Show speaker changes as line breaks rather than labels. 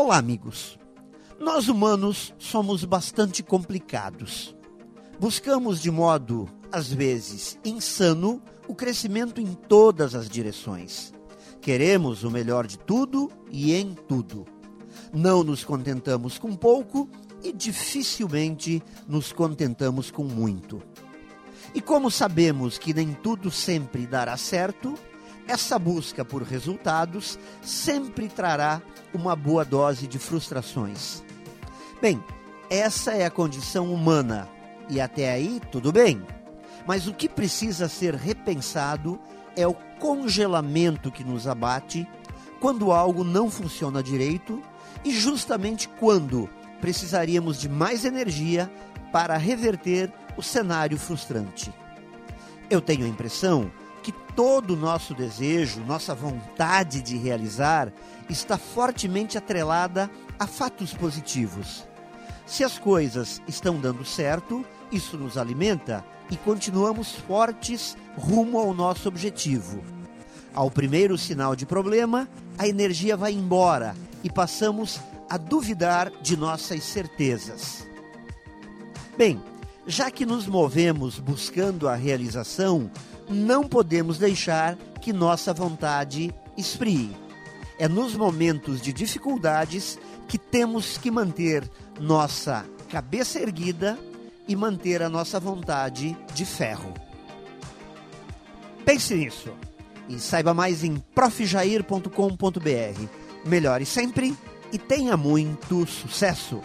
Olá, amigos. Nós humanos somos bastante complicados. Buscamos de modo, às vezes, insano o crescimento em todas as direções. Queremos o melhor de tudo e em tudo. Não nos contentamos com pouco e dificilmente nos contentamos com muito. E como sabemos que nem tudo sempre dará certo, essa busca por resultados sempre trará uma boa dose de frustrações. Bem, essa é a condição humana e até aí tudo bem. Mas o que precisa ser repensado é o congelamento que nos abate quando algo não funciona direito e justamente quando precisaríamos de mais energia para reverter o cenário frustrante. Eu tenho a impressão que todo o nosso desejo, nossa vontade de realizar, está fortemente atrelada a fatos positivos. Se as coisas estão dando certo, isso nos alimenta e continuamos fortes rumo ao nosso objetivo. Ao primeiro sinal de problema, a energia vai embora e passamos a duvidar de nossas certezas. Bem, já que nos movemos buscando a realização, não podemos deixar que nossa vontade esfrie. É nos momentos de dificuldades que temos que manter nossa cabeça erguida e manter a nossa vontade de ferro. Pense nisso e saiba mais em profjair.com.br. Melhore sempre e tenha muito sucesso!